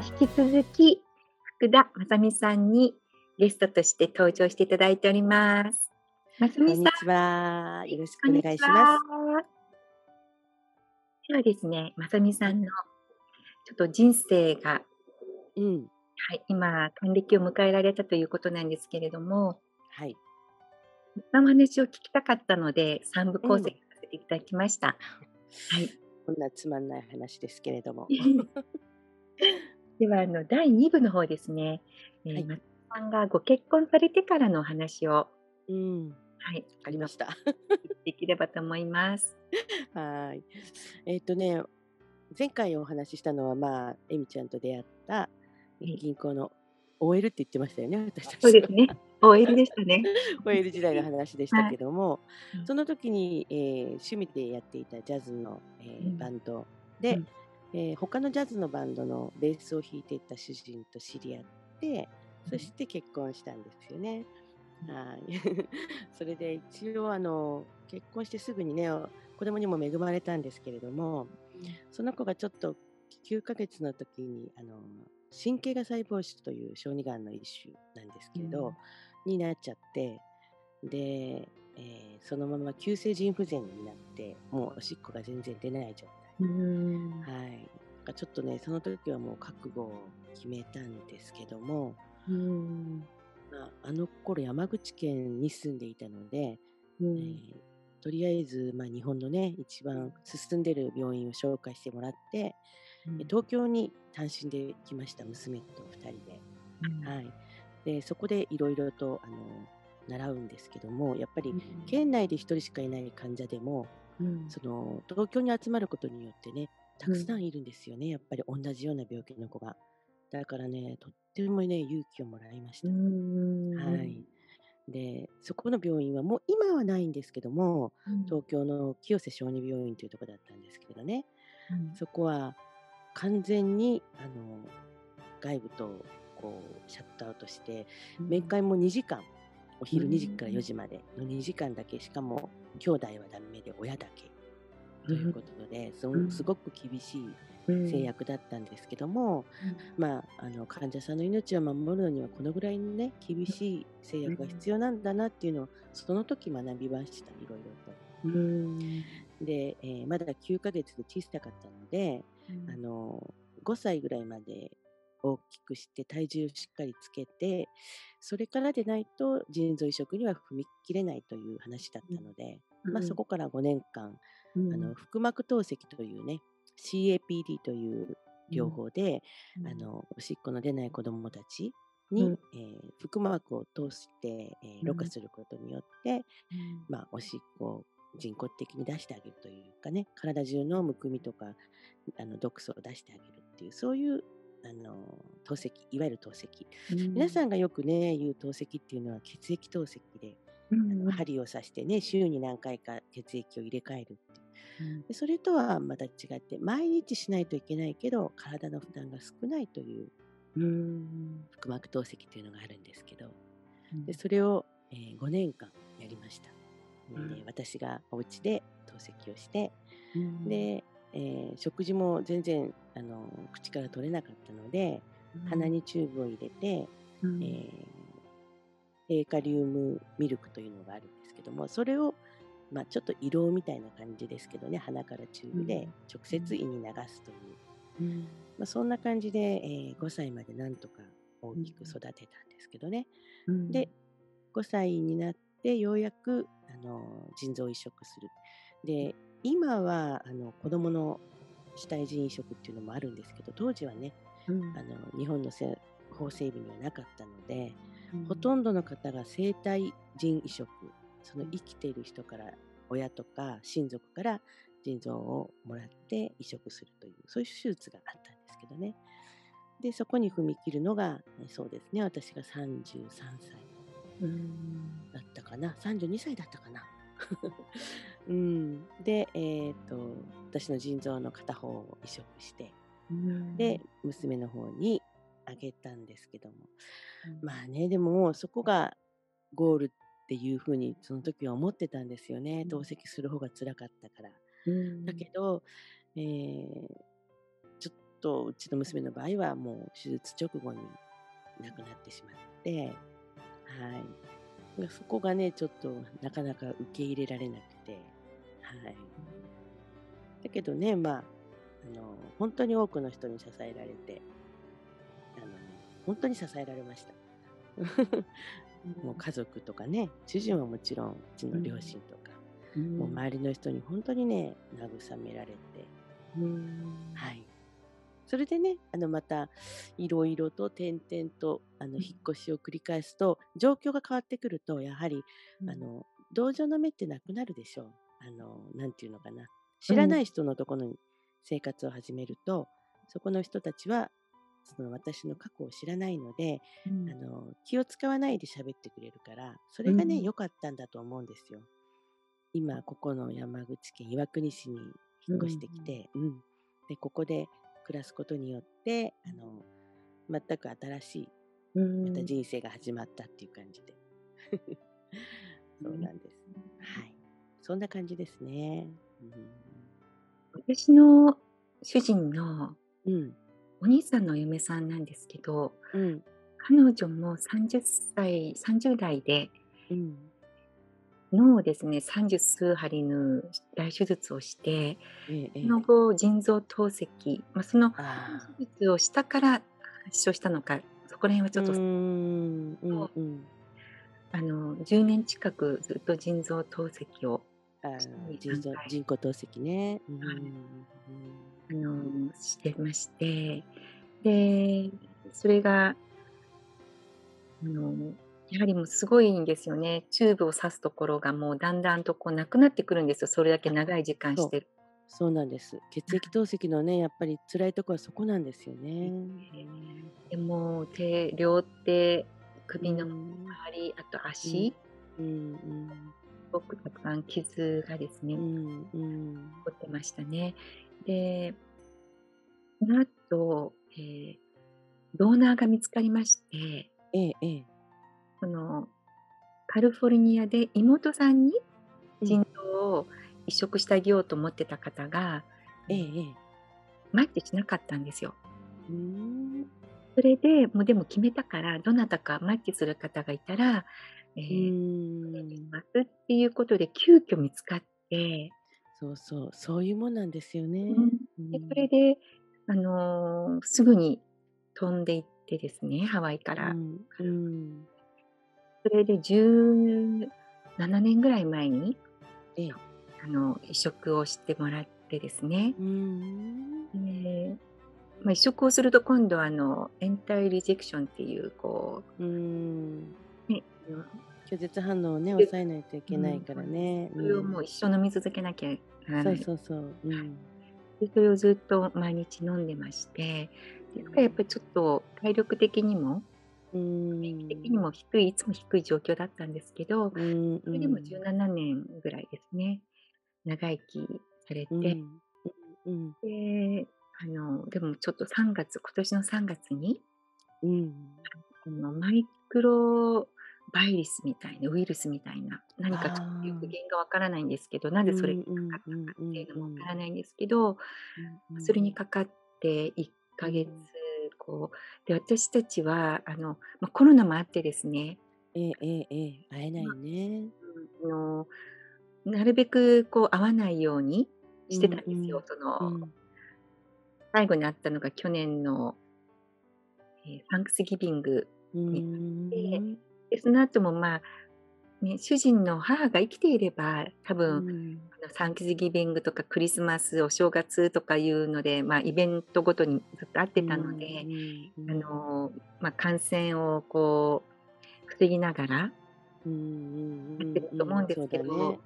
引き続き福田正美さんにゲストとして登場していただいております。正美さん。こんにちは。よろしくお願いします。ではですね、正美さんのちょっと人生が、うん、はい、今、還暦を迎えられたということなんですけれども、はい。そんな話を聞きたかったので、3部構成させていただきました。うん、はい。こんなつまんない話ですけれども。ではあの第2部の方ですね、えー、はい、松さんがご結婚されてからのお話を、うん、はい、ありました。できればと思います。はい。えっ、ー、とね、前回お話ししたのは、まあ、えみちゃんと出会った銀行の OL って言ってましたよね、私たち。そうですね。OL でしたね。OL 時代の話でしたけども、はい、その時に、えー、趣味でやっていたジャズの、えー、バンドで、うんえー、他のジャズのバンドのベースを弾いていた主人と知り合って、そして結婚したんですよね。はい。それで一応あの結婚してすぐにね子供にも恵まれたんですけれども、その子がちょっと9ヶ月の時にあの神経が細胞腫という小児がんの一種なんですけれど、うん、になっちゃってで、えー、そのまま急性腎不全になってもうおしっこが全然出ない状態。はい、ちょっとねその時はもう覚悟を決めたんですけども、まあ、あの頃山口県に住んでいたので、えー、とりあえず、まあ、日本のね一番進んでる病院を紹介してもらって、うん、東京に単身で来ました娘と2人で,、はい、でそこでいろいろとあの習うんですけどもやっぱり県内で1人しかいない患者でも、うん、その東京に集まることによってねたくさんいるんですよね、うん、やっぱり同じような病気の子が。だからねとってもね勇気をもらいました。はい、でそこの病院はもう今はないんですけども、うん、東京の清瀬小児病院というところだったんですけどね、うん、そこは完全にあの外部とこうシャットアウトして、面会も2時間。お昼2時から4時までの2時間だけしかも兄弟はダメで親だけ。ということで、うん、すごく厳しい制約だったんですけども、うん、まあ、あの患者さんの命を守るのにはこのぐらいのね厳しい制約が必要なんだなっていうのをその時学びましたいろいろと。うん、で、えー、まだ9ヶ月で小さかったので、あの5歳ぐらいまで大きくして体重しっかりつけてそれからでないと腎臓移植には踏み切れないという話だったので、うん、まあ、そこから5年間、うん、あの腹膜透析というね CAPD という療法で、うん、あのおしっこの出ない子どもたちに、うん、えー、腹膜を通して、えー、ろ過することによって、まあ、おしっこを人工的に出してあげるというかね体中のむくみとかあの毒素を出してあげるっていうそういうあの透析いわゆる透析、うん、皆さんがよくね言う透析っていうのは血液透析で、うん、あの針を刺してね週に何回か血液を入れ替えるっていう、でそれとはまた違って毎日しないといけないけど体の負担が少ないという、うん、腹膜透析というのがあるんですけど、でそれを、えー、5年間やりました。で私がお家で透析をして、でえー、食事も全然あの口から取れなかったので、うん、鼻にチューブを入れて、うん、えー、低カリウムミルクというのがあるんですけどもそれを、まあ、ちょっと胃ろうみたいな感じですけどね鼻からチューブで直接胃に流すという、うん、まあ、そんな感じで、えー、5歳までなんとか大きく育てたんですけどね、で5歳になってようやくあの腎臓移植する。で今はあの子どもの死体腎移植っていうのもあるんですけど当時はね、うん、あの日本の法整備にはなかったので、うん、ほとんどの方が生体腎移植その生きている人から親とか親族から腎臓をもらって移植するというそういう手術があったんですけどね。でそこに踏み切るのがそうですね私が33歳だったかな。32歳だったかなうん、で、えーと、私の腎臓の片方を移植して、うん、で娘の方にあげたんですけども、うん、まあねでもそこがゴールっていうふうにその時は思ってたんですよね、同席する方が辛かったから。だけど、えー、ちょっとうちの娘の場合はもう手術直後に亡くなってしまって、はい。そこがね、ちょっとなかなか受け入れられなくて、はい。だけどね、まあ、あの、本当に多くの人に支えられて、あの、本当に支えられました。もう家族とかね、主人はもちろん、うちの両親とか、うん、もう周りの人に本当にね、慰められて、うん、はい。それでね、あのまたいろいろと転々とあの引っ越しを繰り返すと、状況が変わってくると、やはり、あの同情の目ってなくなるでしょう。あの、なんていうのかな。知らない人のところに生活を始めると、そこの人たちはその私の過去を知らないので、うん、あの気を使わないで喋ってくれるからそれがね良、うん、かったんだと思うんですよ。今ここの山口県岩国市に引っ越してきて、うん、うん、でここで暮らすことによってあの全く新しいまた人生が始まったっていう感じで。そうなんです、はいそんな感じですね、私の主人の、うん。お兄さんの嫁さんなんですけど、うん、彼女も30歳、30代で、うん、脳をですね、30数針の大手術をして、ええ、その後、腎臓透析、まあ、その手術をしたから発症したのか、そこら辺はちょっと、うん。うんうん、あの10年近くずっと腎臓透析を腎臓人工透析ね。うん、あのしてまして。でそれがあのやはりもうすごいんですよね。チューブを刺すところがもうだんだんとこうなくなってくるんですよ。それだけ長い時間して。る。そう。なんです。血液透析のね、やっぱり辛いところはそこなんですよね。でも手、両手、首の周り、あと足、うん。うん、すごくたくさん傷がですね、うんうん、残ってましたね。で、その後、えー、ドーナーが見つかりまして、ええ、ええ、そのカリフォルニアで妹さんに腎臓を移植してあげようと思ってた方が、ええ、マッチしなかったんですよ。うん。それでもうでも決めたからどなたかマッチする方がいたら、えー、ます。っていうことで急遽見つかって。そうそう、そういうもんなんですよね。うん、でそれで、あのー、すぐに飛んでいってですね、ハワイから。うん、うん、それで17年ぐらい前に、ええ、あの移植をしてもらってですね。うん、でまあ、移植をすると今度はあのエンタイリジェクションっていうこう、うん。ね、拒絶反応をね抑えないといけないからね。それをもう一生飲み続けなきゃならない。そうそうそう。うん、でそれをずっと毎日飲んでまして、ですからやっぱりちょっと体力的にも、免疫的にも低い、いつも低い状況だったんですけど、それでも17年ぐらいですね、長生きされて、であのでもちょっと3月、今年の3月に、うん、あのマイクロバイリスみたいな、ウイルスみたいな、何かちょっとよく原因がわからないんですけど、なぜそれにかかったかっていうのもわからないんですけど、それにかかって1ヶ月、こう、で、私たちは、あの、まあ、コロナもあってですね、ええええ会えないね。あのなるべくこう会わないようにしてたんですよ。その、最後に会ったのが去年の、えー、サンクスギビングにあって、で、その後もまあ、ね、主人の母が生きていれば、多分、うん、サンクスギビングとかクリスマス、お正月とかいうので、まあ、イベントごとにずっと会ってたので、うん、あのまあ、感染をこう防ぎながら、やってると思うんですけど、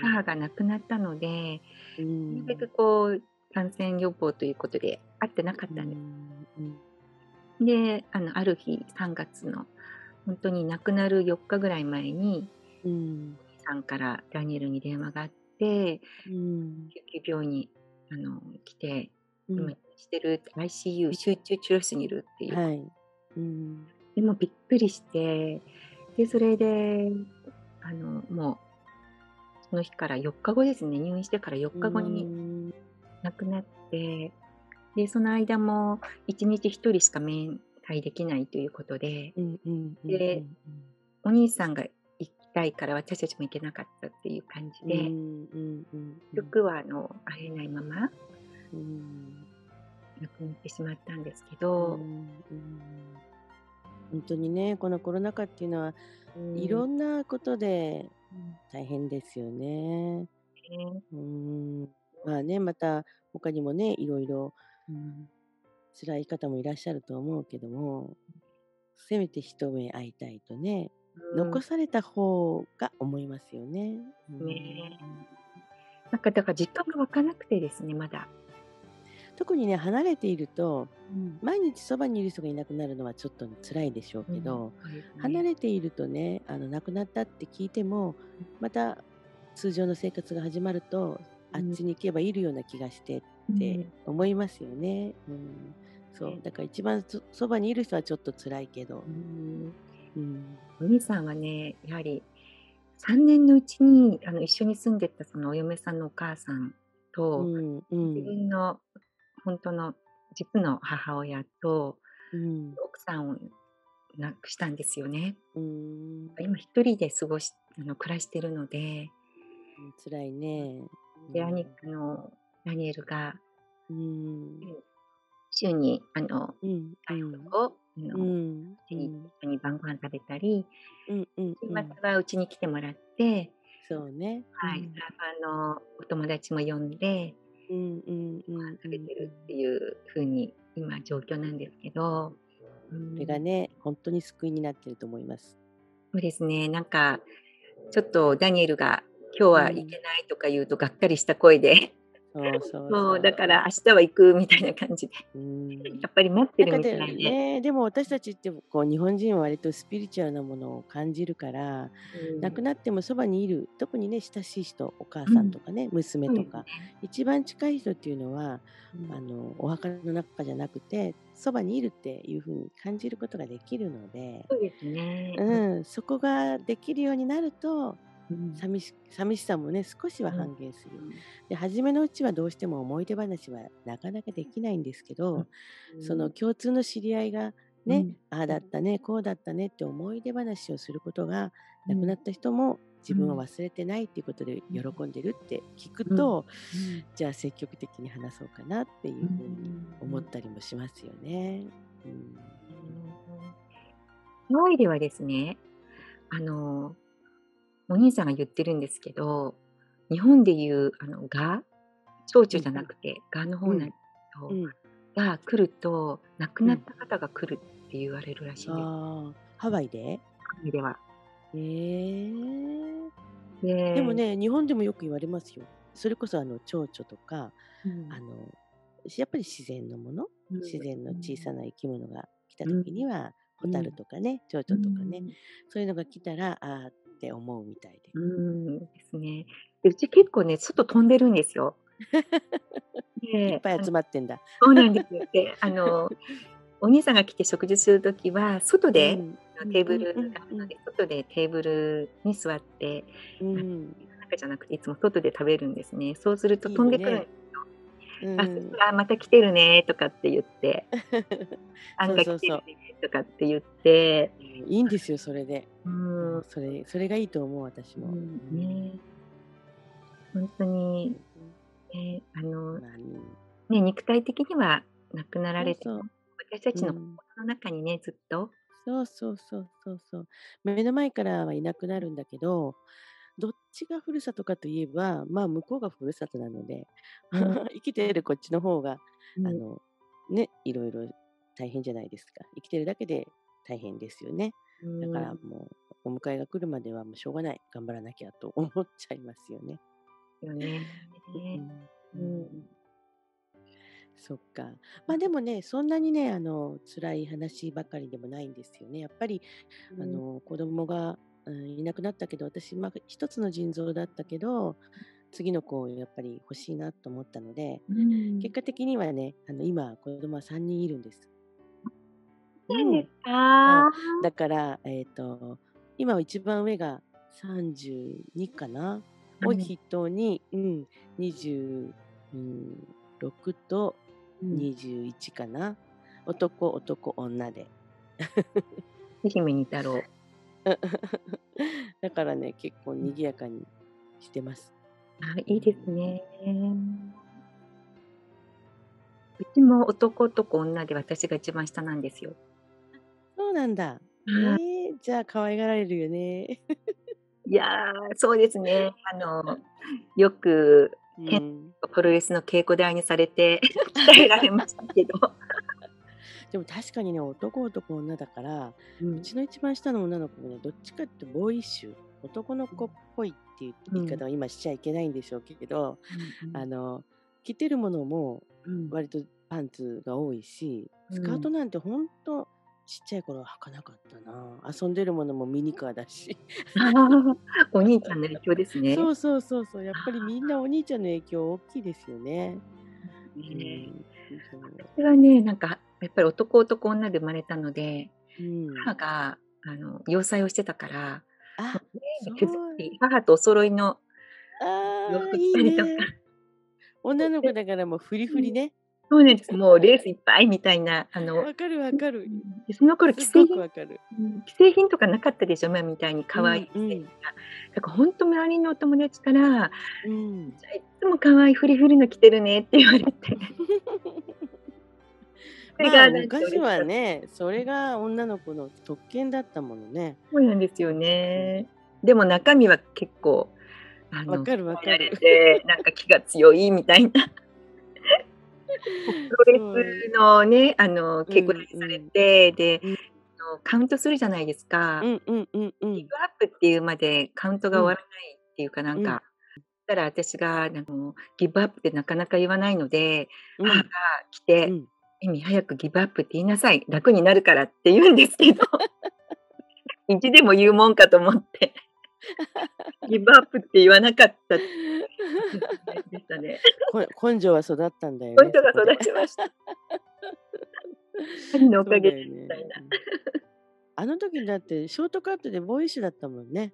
母が亡くなったので、なるべくこう感染予防ということで会ってなかったんです。であのある日3月の本当に亡くなる4日ぐらい前に、うん、さんからダニエルに電話があって、うん、救急病院にあの来て、うん、今してる ICU 集中治療室にいるっていう、はい。うん、でもびっくりしてでそれであのもうその日から4日後ですね。入院してから4日後に亡くなって、で、その間も1日1人しか面会できないということで、うんうんうんで、うんお兄さんが行きたいから私たちも行けなかったっていう感じうん。で、うんうんうんうん。結局はあの会えないままうん亡くなってしまったんですけうど、んうん。本当にね、このコロナ禍っていうのは、うん。いろんなことで大変ですよね。ね。うん。まあね、また他にもね、いろいろうん辛い方もいらっしゃると思うけども、せめて一目会いたいとね、残された方が思いますよね。うん。ね。なんかだから実感が湧かなくてですね、まだ。特にね、離れていると、毎日そばにいる人がいなくなるのはちょっと辛いでしょうけど、離れているとね、あの亡くなったって聞いても、また通常の生活が始まると、あっちに行けばいるような気がしてって思いますよね。うん、そう。ね。だから一番そそばにいる人はちょっと辛いけど。う、ん。うん、お兄さんはね、やはり3年のうちにあの一緒に住んでたそのお嫁さんのお母さんうと、ん、う自ん、分の本当の実の母親とうん、奥さんを亡くしたんですよね。うん、今一人で過ごしあの暮らしてるので、辛いね。で兄あのダニエルがうん、週にあのうん、最後を、あうのん、一緒に一緒に晩ご飯食べたり、うん、うん、週末はうちに来てもらって、そうね。はい、あのお友達も呼んでうん、うん、うん、食べてるっていう風に今状況なんですけど、うん。それがね、本当に救いになってると思います。そうですね、なんかちょっとダニエルが今日は行けないとか言うとがっかりした声で、もうだから明日は行くみたいな感じで、うん。やっぱり待ってるみたいで。ね、でも私たちってこう日本人は割とスピリチュアルなものを感じるから、うん。亡くなってもそばにいる特にね親しい人お母さんとかね、娘とか、一番近い人っていうのはうん。あのお墓の中じゃなくてそばにいるっていう風に感じることができるので、そうですね。うん、そこができるようになるとうん寂し寂しさもね少しはうん半減する。で初めのうちはどうしても思い出話はなかなかできないんですけど、その共通の知り合いがね、うん。ああだったねこうだったねって思い出話をすることが、うん。亡くなった人も自分を忘れてないっていうことで喜んでるって聞くと、じゃあ積極的に話そうかなっていうふうに思ったりもしますよね。うん。ハワイではですね、あの、お兄さんが言ってるんですけど、日本でいう、あの、が、蝶々じゃなくて、がの方なんですけど、うん。が来ると、亡くなった方が来るって言われるらしいんです、ハワイで？ハワイでは。えー、ででも、ね日本でもよく言われますよ。それこそあの蝶々とかうん。あのやっぱり自然のもの？うん。自然の小さな生き物が来た時には、ホタルとかね蝶々とかね、そういうのが来たらあーって思うみたいで。うん。うんですね。でうち結構ね、外飛んでるんですよ。いっぱい集ままってんだ。そうなんですよ。で、あの、お兄さんが来て食事するときは、外で、うんテーブルうん外でテーブルに座って、うん中じゃなくていつも外で食べるんですね。そうすると飛んでくるんですうん。あ、あまた来てるねとかって言って、あんがそうそうそう。来てるねとかって言って、いいんですよそれで、うん、それそれがいいと思う私も。うん。ね、本当に、ね、あの、まあね。ね、肉体的には亡くなられてそうも、私たちのうん。心の中にね、ずっと、そうそうそうそうそう。目の前からはいなくなるんだけどどっちがふるさとかといえばまあ向こうがふるさとなので、うん。生きているこっちの方が、うん。あのねいろいろ大変じゃないですか。生きてるだけで大変ですよね。だからもうお迎えが来るまではもうしょうがない。頑張らなきゃと思っちゃいますよね。うんよね。う うん。ん。そっか。まあでもね、そんなにね、あの辛い話ばかりでもないんですよね。やっぱり、あの子供が、うん、いなくなったけど、私、まあ、一つの腎臓だったけど、次の子をやっぱり欲しいなと思ったので、うん結果的にはね、あの今、子供は3人いるんです。そうですか。だから、えっ、と、今は一番上が32かな？を筆頭に、うん、26と21かな？男、男、女で。愛媛に太郎。だからね、結構賑やかにしてます。あ、いいですね。うちも男、男、女で私が一番下なんですよ。そうなんだ。ええ、じゃあ可愛がられるよね。いや、そうですね。あの、よく、うん。プロレスの稽古台にされて 鍛えられましたけど。でも確かにね、男男女だから、ううちの一番下の女の子もね、どっちかってボーイッシュ、男の子っぽいっていう言い方は今しちゃいけないんでしょうけど、うんうん。あの、着てるものも割とパンツが多いし、スカートなんてほんとちっちゃい頃は履かなかったな。遊んでるものもミニカーだし。お兄ちゃんの影響ですね。そうそうそうそう。やっぱりみんなお兄ちゃんの影響大きいですよね。うん、私はね、なんかやっぱり男男女で生まれたので、うん、母があの洋裁をしてたから、あ、母とお揃いの洋服着たりとか。いいね、女の子だからもうフリフリね。そうなんです。もうレースいっぱいみたいな。あの、わかるわかる。その頃既製品、既製品とかなかったでしょ、今みたいに可愛い既製品が。だから本当周りのお友達から、うん、いつも可愛いフリフリの着てるねって言われて。まあ、昔はね、それが女の子の特権だったものね。そうなんですよね。でも中身は結構、わかるわかる。なんか気が強いみたいな。プロレスのね、あの、稽古されて、で、カウントするじゃないですか。ギブアップっていうまでカウントが終わらないっていうかなんか、たら私があのギブアップってなかなか言わないので、母が来て、「エミ早くギブアップって言いなさい。楽になるから」って言うんですけど、意地でも言うもんかと思って。ギブアップって言わなかったでしたね。根性は育ったんだよね。根性が育ちました。兄のおかげでみたいな。あの時だってショートカットでボーイッシュだったもんね。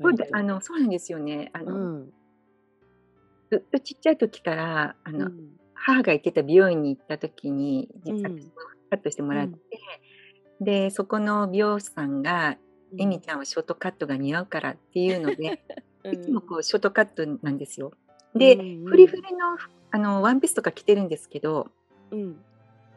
そうあのそうなんですよね。あの、うん、ずっとちっちゃい時からあの、うん、母が行ってた美容院に行った時に実はカットしてもらって、うん、でそこの美容師さんがエミちゃんはショートカットが似合うからっていうので、いつもこうショートカットなんですよ。で、フリフリのあのワンピースとか着てるんですけど、うん、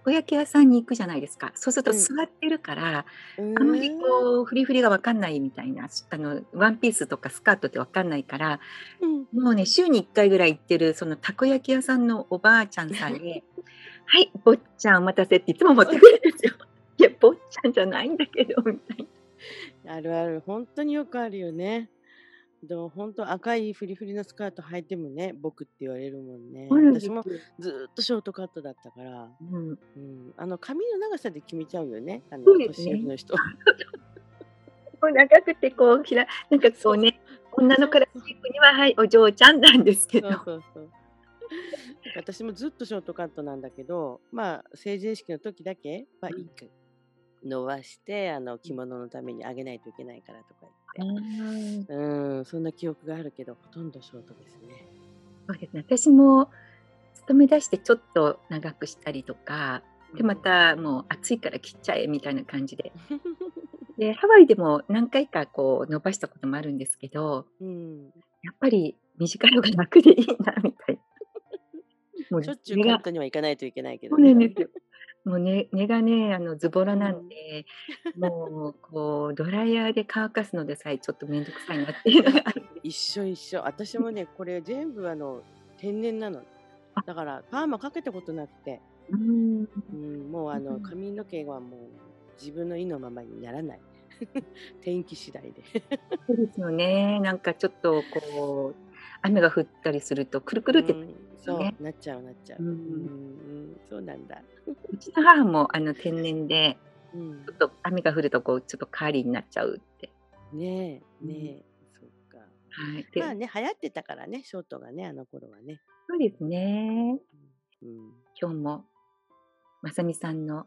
お焼き屋さんに行くじゃないですか。そうすると座ってるから、うん、あんまりこうフリフリが分かんないみたいなあのワンピースとかスカートって分かんないから、うん、もうね週に1回ぐらい行ってるそのたこ焼き屋さんのおばあちゃんさんに「はい坊ちゃんお待たせ」っていつも持ってくるんですよ。いや坊ちゃんじゃないんだけどみたいな。あるある、本当によくあるよね。でも本当赤いフリフリのスカート履いてもね、僕って言われるもんね。私もずっとショートカットだったから、うん。うん、あの髪の長さで決めちゃうよね、あの年寄りの人。長くてこうひらなんかこうね、女のクラシックにははいお嬢ちゃんなんですけど。そうそうそう。私もずっとショートカットなんだけど、まあ成人式の時だけは一回伸ばしてあの着物のためにあげないといけないからとか言って、うん、そんな記憶があるけどほとんどショートですね。そうですね私も勤め出してちょっと長くしたりとかでまたもう暑いから切っちゃえみたいな感じで。でハワイでも何回かこう伸ばしたこともあるんですけど、うん、やっぱり短い方が楽でいいなみたいな。もうしょっちゅうカットには行かないといけないけど、ね、そうなんですよ。もうね、根がね、あのズボラなんで、もうこうドライヤーで乾かすのでさえちょっと面倒くさいなっていうのが一緒一緒。私もね、これ全部あの天然なの。だからパーマかけたことなくて、うん、うん、もうあの髪の毛はもう自分の意のままにならない。天気次第で。そうですよね。なんかちょっとこう雨が降ったりするとくるくるって、ね、そうなっちゃうなっちゃう、うん、うん、そうなんだ。うちの母もあの天然で、うん、ちょっと雨が降るとこうちょっとカーリーになっちゃうって。ねえねえ、うん、そうか、はい、まあね流行ってたからねショートがねあの頃はね。そうですね、うん、今日もまさみさんの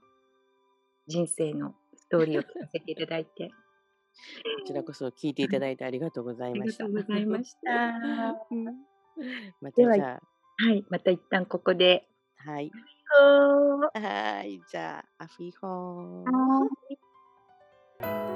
人生のストーリーを聞かせていただいて。こちらこそ聞いていただいてありがとうございました。ありがとうございました。またじゃあ。はい、また一旦ここで。はい。はい、じゃあ、アフィホー。